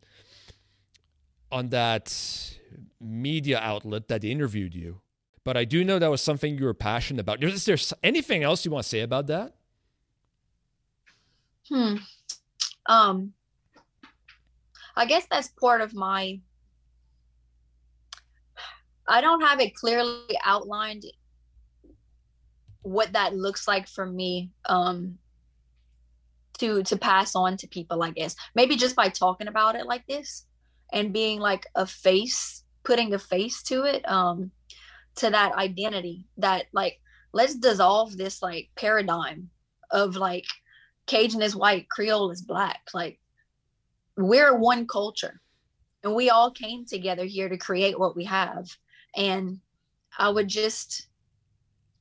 [SPEAKER 1] on that media outlet that interviewed you. But I do know that was something you were passionate about. Is there anything else you want to say about that?
[SPEAKER 2] Hmm. Um, I guess that's part of my. I don't have it clearly outlined what that looks like for me um to to pass on to people i guess maybe just by talking about it like this and being like a face putting a face to it um to that identity that like let's dissolve this like paradigm of like Cajun is white, Creole is black. Like we're one culture and we all came together here to create what we have. And I would just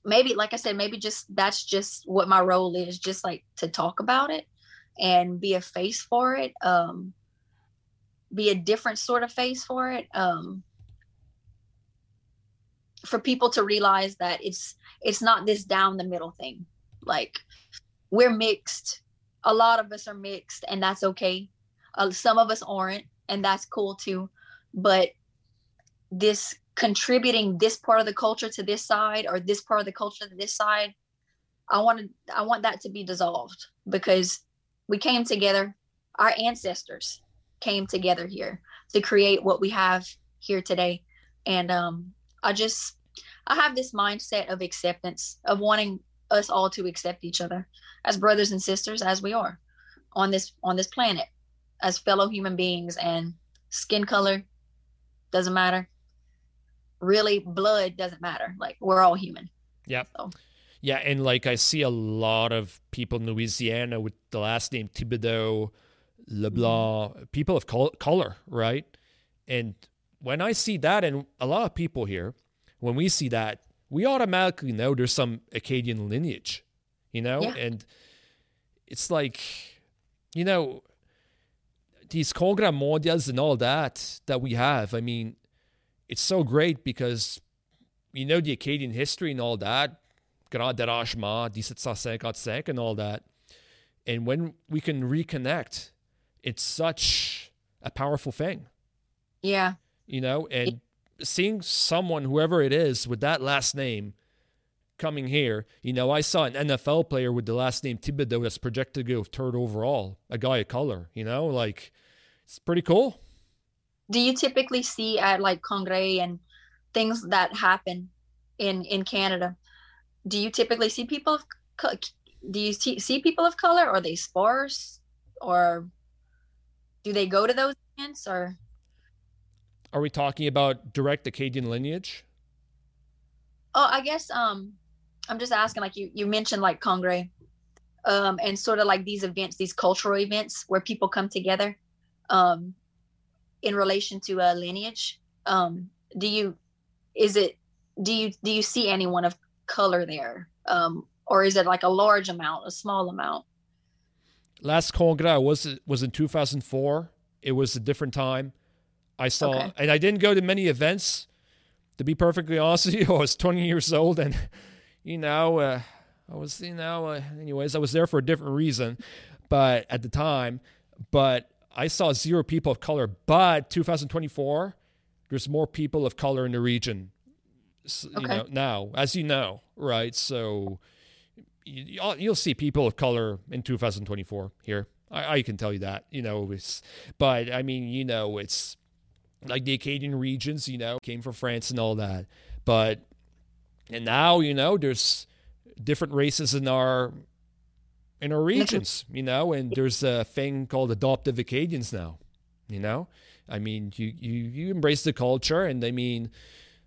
[SPEAKER 2] maybe, like I said, maybe just that's just what my role is, just like to talk about it and be a face for it. Um, be a different sort of face for it. Um, for people to realize that it's it's not this down the middle thing. Like we're mixed. A lot of us are mixed, and that's okay. Uh, some of us aren't, and that's cool too. But this contributing this part of the culture to this side or this part of the culture to this side, I want to I want that to be dissolved because we came together. Our ancestors came together here to create what we have here today, and um, I just I have this mindset of acceptance, of wanting us all to accept each other as brothers and sisters as we are on this on this planet as fellow human beings and skin color doesn't matter. Really blood doesn't matter. Like we're all human.
[SPEAKER 1] Yeah so. yeah and like i see a lot of people in louisiana with the last name thibodeau leblanc mm-hmm. people of col- color right? And when i see that and a lot of people here when we see that we automatically know there's some acadian lineage you know yeah. and it's like you know these congrès mondials and all that that we have i mean it's so great because you know the Acadian history and all that, Grand Dérangement, 1755 and all that. And when we can reconnect, it's such a powerful thing.
[SPEAKER 2] Yeah.
[SPEAKER 1] You know, and seeing someone, whoever it is, with that last name coming here, you know, I saw an NFL player with the last name Thibodeau that's projected to go third overall, a guy of color, you know, like it's pretty cool.
[SPEAKER 2] Do you typically see at like congrès and things that happen in in canada? Do you typically see people of do you see, see people of color? Or are they sparse? Or do they go to those events? Or
[SPEAKER 1] are we talking about direct acadian lineage?
[SPEAKER 2] Oh i guess um i'm just asking like you you mentioned like congrès um and sort of like these events these cultural events where people come together um in relation to a lineage. Um do you is it do you do you see anyone of color there? Um or is it like a large amount a small amount?
[SPEAKER 1] Last congrès was was in 2004 it was a different time i saw okay. and i didn't go to many events to be perfectly <laughs> honest with you i was 20 years old and you know uh, i was you know uh, anyways i was there for a different reason but at the time but I saw zero people of color, but 2024, there's more people of color in the region. Okay. You know now, as you know, right? So you, will see people of color in 2024 here. I, I can tell you that. You know, it's, but I mean, you know, it's like the Acadian regions. You know, came from France and all that, but and now you know there's different races in our in our regions, you know, and there's a thing called adoptive Acadians now, you know. I mean, you you you embrace the culture, and I mean,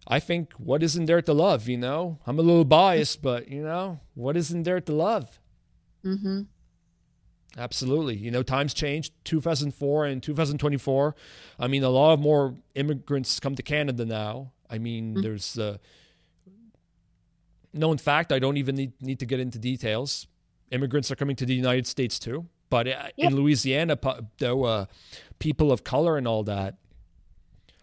[SPEAKER 1] I think what isn't there to love, you know? I'm a little biased, but you know, what isn't there to love?
[SPEAKER 2] Mm-hmm.
[SPEAKER 1] Absolutely. You know, times changed. 2004 and 2024. I mean, a lot of more immigrants come to Canada now. I mean, mm-hmm. there's uh, known fact. I don't even need need to get into details immigrants are coming to the United States too. But uh, in Louisiana, though, uh, people of color and all that.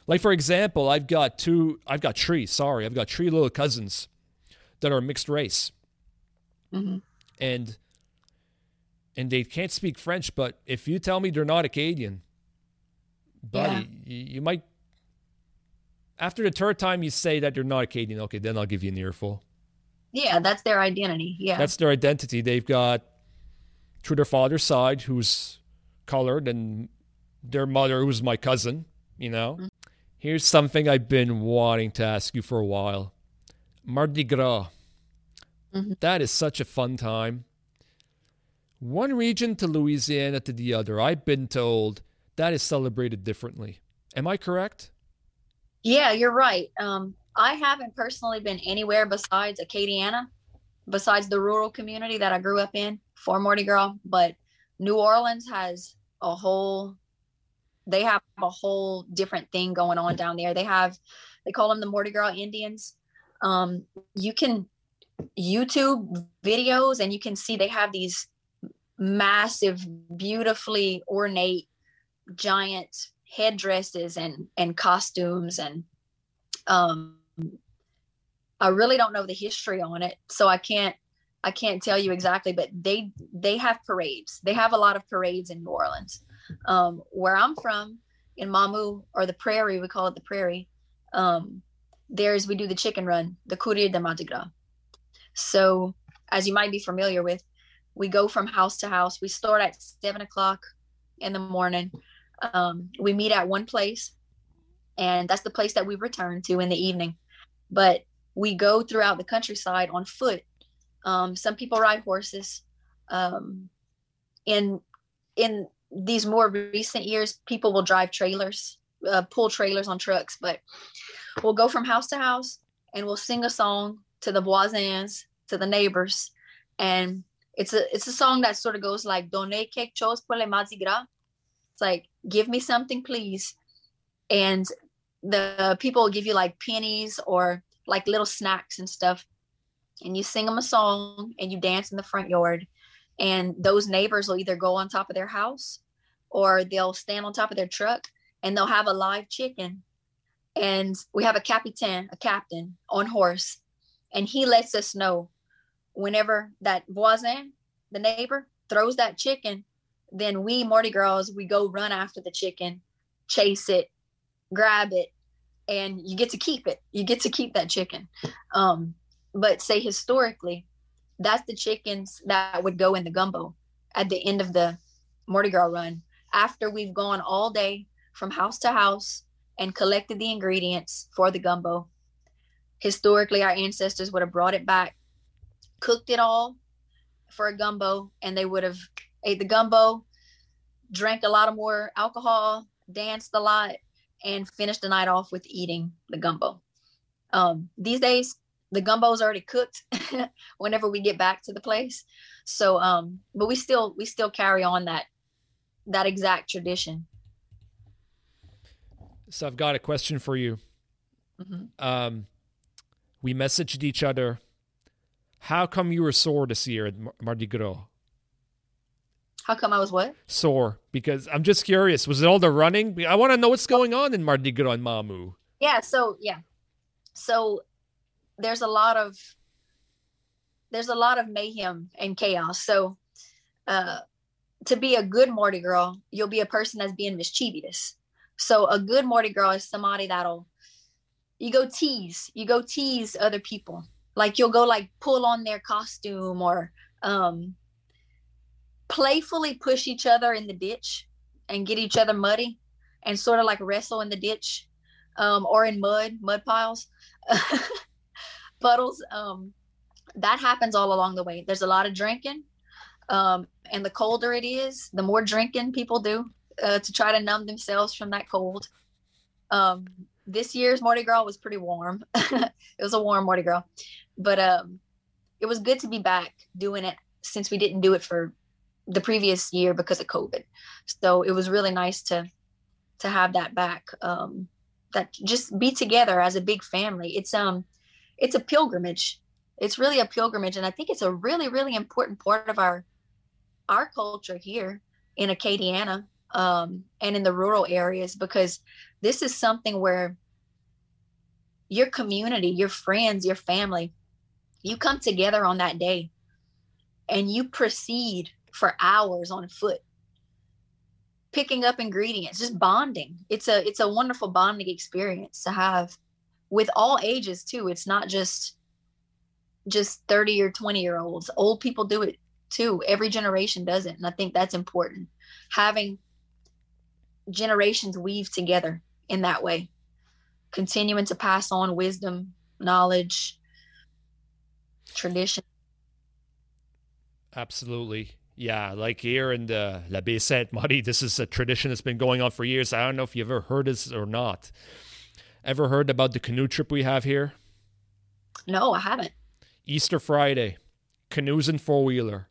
[SPEAKER 1] Like for example, I've got two. I've got three. Sorry, I've got three little cousins that are mixed race,
[SPEAKER 2] mm-hmm.
[SPEAKER 1] and and they can't speak French. But if you tell me they're not Acadian, buddy, yeah. you, you might. After the third time you say that they're not Acadian, okay, then I'll give you an earful.
[SPEAKER 2] Yeah, that's their identity. Yeah.
[SPEAKER 1] That's their identity. They've got through their father's side who's colored and their mother who's my cousin, you know. Mm-hmm. Here's something I've been wanting to ask you for a while. Mardi Gras. Mm-hmm. That is such a fun time. One region to Louisiana to the other, I've been told that is celebrated differently. Am I correct?
[SPEAKER 2] Yeah, you're right. Um, I haven't personally been anywhere besides Acadiana, besides the rural community that I grew up in for Mardi Gras. But New Orleans has a whole, they have a whole different thing going on down there. They have, they call them the Mardi Gras Indians. Um, you can YouTube videos and you can see they have these massive, beautifully ornate, giant headdresses and and costumes and um I really don't know the history on it, so I can't I can't tell you exactly, but they they have parades. They have a lot of parades in New Orleans. Um, where I'm from, in Mamou or the Prairie, we call it the Prairie. Um, there's we do the chicken run, the Courir de Mardi Gras. So, as you might be familiar with, we go from house to house. We start at seven o'clock in the morning. Um, we meet at one place, and that's the place that we return to in the evening. But we go throughout the countryside on foot. Um, some people ride horses. Um, in in these more recent years, people will drive trailers, uh, pull trailers on trucks. But we'll go from house to house and we'll sing a song to the voisins, to the neighbors, and it's a it's a song that sort of goes like "Donne quelque chose pour les Mardi Gras." It's like, "Give me something, please," and the people will give you like pennies or like little snacks and stuff, and you sing them a song and you dance in the front yard, and those neighbors will either go on top of their house or they'll stand on top of their truck and they'll have a live chicken. And we have a captain a captain on horse and he lets us know whenever that voisin, the neighbor, throws that chicken, then we Mardi Gras, we go run after the chicken, chase it, grab it, and you get to keep it. You get to keep that chicken. Um, but say historically, that's the chickens that would go in the gumbo at the end of the Mardi Gras run after we've gone all day from house to house and collected the ingredients for the gumbo. Historically, our ancestors would have brought it back cooked it all for a gumbo and they would have ate the gumbo, drank a lot of more alcohol, danced a lot, and finished the night off with eating the gumbo. Um, these days, the gumbo is already cooked <laughs> whenever we get back to the place. So, um, but we still we still carry on that that exact tradition.
[SPEAKER 1] So I've got a question for you. Mm-hmm. Um, we messaged each other how come you were sore this year at Mardi Gras?
[SPEAKER 2] How come I was what?
[SPEAKER 1] Sore. Because I'm just curious. Was it all the running? I want to know what's going on in Mardi Gras and Mamou.
[SPEAKER 2] Yeah. So, yeah. So there's a lot of, there's a lot of mayhem and chaos. So, uh, to be a good Mardi Gras, you'll be a person that's being mischievous. So a good Mardi Gras is somebody that'll, you go tease, you go tease other people like you'll go like pull on their costume or um playfully push each other in the ditch and get each other muddy and sort of like wrestle in the ditch um, or in mud mud piles <laughs> puddles um, that happens all along the way. There's a lot of drinking um, and the colder it is the more drinking people do uh, to try to numb themselves from that cold. Um, this year's mardi gras was pretty warm <laughs> it was a warm mardi gras but um, it was good to be back doing it since we didn't do it for the previous year because of COVID. So it was really nice to to have that back. Um, that just be together as a big family. It's um, it's a pilgrimage. It's really a pilgrimage, and I think it's a really really important part of our our culture here in Acadiana um, and in the rural areas because this is something where your community, your friends, your family you come together on that day and you proceed for hours on foot picking up ingredients just bonding. It's a it's a wonderful bonding experience to have with all ages too. It's not just just 30 or 20 year olds. Old people do it too. Every generation does it and i think that's important. Having generations weave together in that way continuing to pass on wisdom knowledge tradition.
[SPEAKER 1] Absolutely. Yeah, like here in the La Baie Sainte Marie, this is a tradition that's been going on for years. I don't know if you've ever heard this or not. Ever heard about the canoe trip we have here?
[SPEAKER 2] No, I haven't.
[SPEAKER 1] Easter Friday, canoes and four wheeler,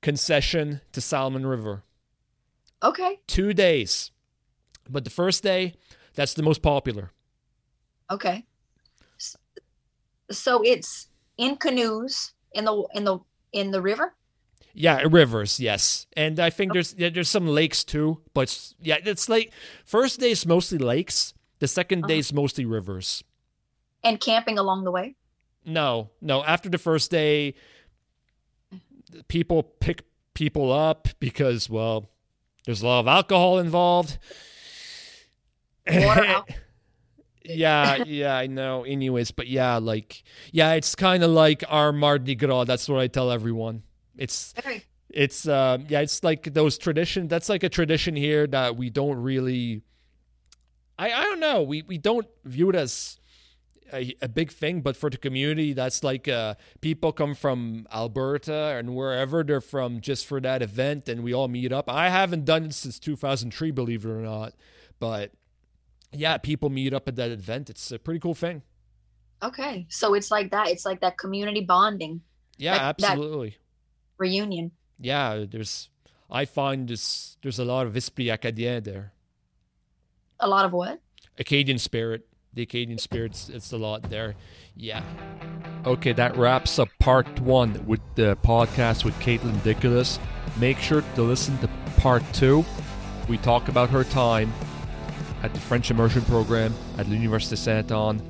[SPEAKER 1] concession to Salmon River.
[SPEAKER 2] Okay.
[SPEAKER 1] Two days. But the first day, that's the most popular.
[SPEAKER 2] Okay so it's in canoes in the in the in the river
[SPEAKER 1] yeah rivers yes and i think there's yeah, there's some lakes too but yeah it's like first day is mostly lakes the 2nd uh-huh. day is mostly rivers
[SPEAKER 2] and camping along the way
[SPEAKER 1] no no after the first day people pick people up because well there's a lot of alcohol involved
[SPEAKER 2] Water, <laughs>
[SPEAKER 1] yeah, yeah, I know. Anyways, but yeah, like, yeah, it's kind of like our Mardi Gras. That's what I tell everyone. It's, it's, uh, yeah, it's like those tradition. That's like a tradition here that we don't really. I I don't know. We we don't view it as a, a, big thing, but for the community, that's like uh, people come from Alberta and wherever they're from just for that event, and we all meet up. I haven't done it since 2003, believe it or not, but yeah, people meet up at that event. It's a pretty cool thing.
[SPEAKER 2] Okay, so it's like that. It's like that community bonding.
[SPEAKER 1] Yeah, absolutely.
[SPEAKER 2] Reunion.
[SPEAKER 1] Yeah, there's. I find this. There's a lot of esprit acadien there.
[SPEAKER 2] A lot of what?
[SPEAKER 1] Acadian spirit the Acadian spirits. It's a lot there. Yeah. Okay, that wraps up part one with the podcast with Katelyn Deculus. Make sure to listen to part two. We talk about her time at the French immersion program at l'Université Sainte-Anne.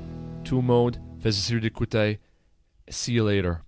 [SPEAKER 1] Tout le monde, faisait d'écouter. See you later.